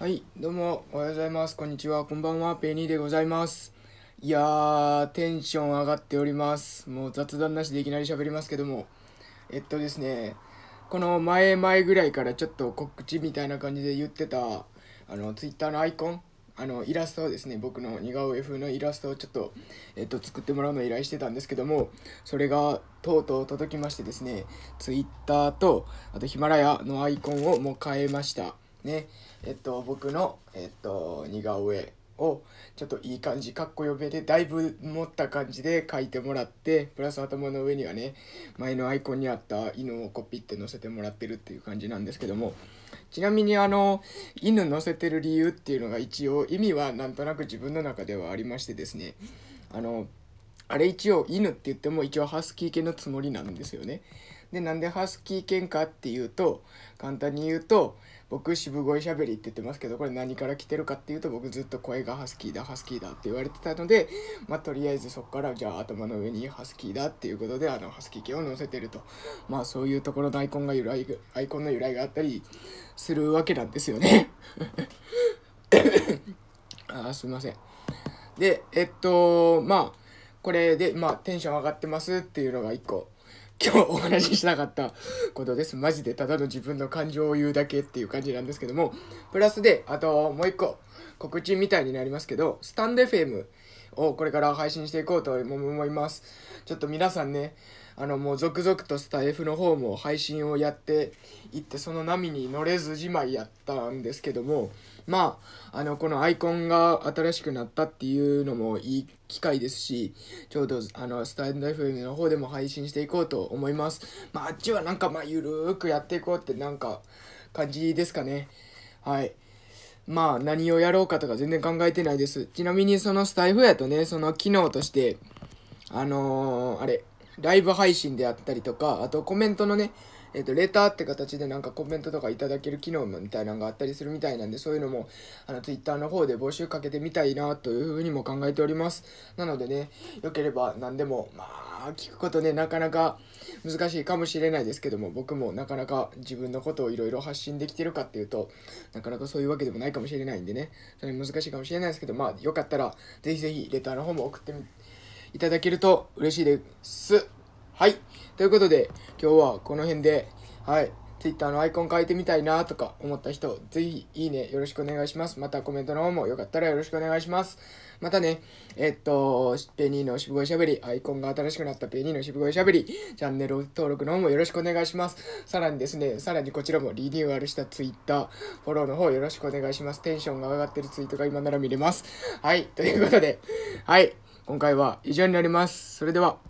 はい、どうも、おはようございます。こんにちは、こんばんは、ペニーでございます。いやー、テンション上がっております。もう雑談なしでいきなり喋りますけども、えっとですね、この前々ぐらいからちょっと告知みたいな感じで言ってた、あの、ツイッターのアイコン、あの、イラストをですね、僕の似顔絵風のイラストをちょっと、えっと、作ってもらうのを依頼してたんですけども、それがとうとう届きましてですね、ツイッターと、あとヒマラヤのアイコンをもう変えました。ね、えっと、僕の、えっと、似顔絵をちょっといい感じかっこよめでだいぶ持った感じで描いてもらってプラス頭の上にはね前のアイコンにあった犬をこうピッて乗せてもらってるっていう感じなんですけどもちなみにあの犬乗せてる理由っていうのが一応意味はなんとなく自分の中ではありましてですねあのあれ一応犬って言っても一応ハスキー犬のつもりなんですよね。でなんでハスキー犬かっていうと簡単に言うと僕渋声しゃべりって言ってますけどこれ何から来てるかっていうと僕ずっと声がハスキーだハスキーだって言われてたのでまあとりあえずそこからじゃあ頭の上にハスキーだっていうことであのハスキー犬を乗せてるとまあそういうところのアイコンが由来アイコンの由来があったりするわけなんですよね。あーすいません。でえっとまあこれでまあテンション上がってますっていうのが一個今日お話ししなかったことです。マジでただの自分の感情を言うだけっていう感じなんですけども。プラスであともう一個告知みたいになりますけどスタンド FM をこれから配信していこうと思います。ちょっと皆さんねあのもう続々とスタ F の方も配信をやっていってその波に乗れずじまいやったんですけどもまああのこのアイコンが新しくなったっていうのもいい機会ですしちょうどあのスタンド FM の方でも配信していこうと思います。まああっちはなんかまあゆるーくやっていこうってなんか感じですかね。はい。まあ何をやろうかとか全然考えてないです。ちなみにそのスタイフやとねその機能としてあのー、あれライブ配信であったりとかあとコメントのねえっ、とレターって形でなんかコメントとかいただける機能みたいなのがあったりするみたいなんでそういうのもあの Twitter の方で募集かけてみたいなというふうにも考えております。なのでねよければ何でもまあ聞くことねなかなか難しいかもしれないですけども僕もなかなか自分のことをいろいろ発信できてるかっていうとなかなかそういうわけでもないかもしれないんでねそれ難しいかもしれないですけどまあよかったらぜひぜひレターの方も送ってみていただけると嬉しいですはいということで今日はこの辺ではい。Twitter のアイコン変えてみたいなとか思った人、ぜひいいねよろしくお願いします。またコメントの方もよかったらよろしくお願いします。またね、えっと、ペニーの渋声しゃべり、アイコンが新しくなったペニーの渋声しゃべり、チャンネル登録の方もよろしくお願いします。さらにですね、さらにこちらもリニューアルした Twitter、フォローの方よろしくお願いします。テンションが上がってるツイートが今なら見れます。はい。ということで、はい。今回は以上になります。それでは。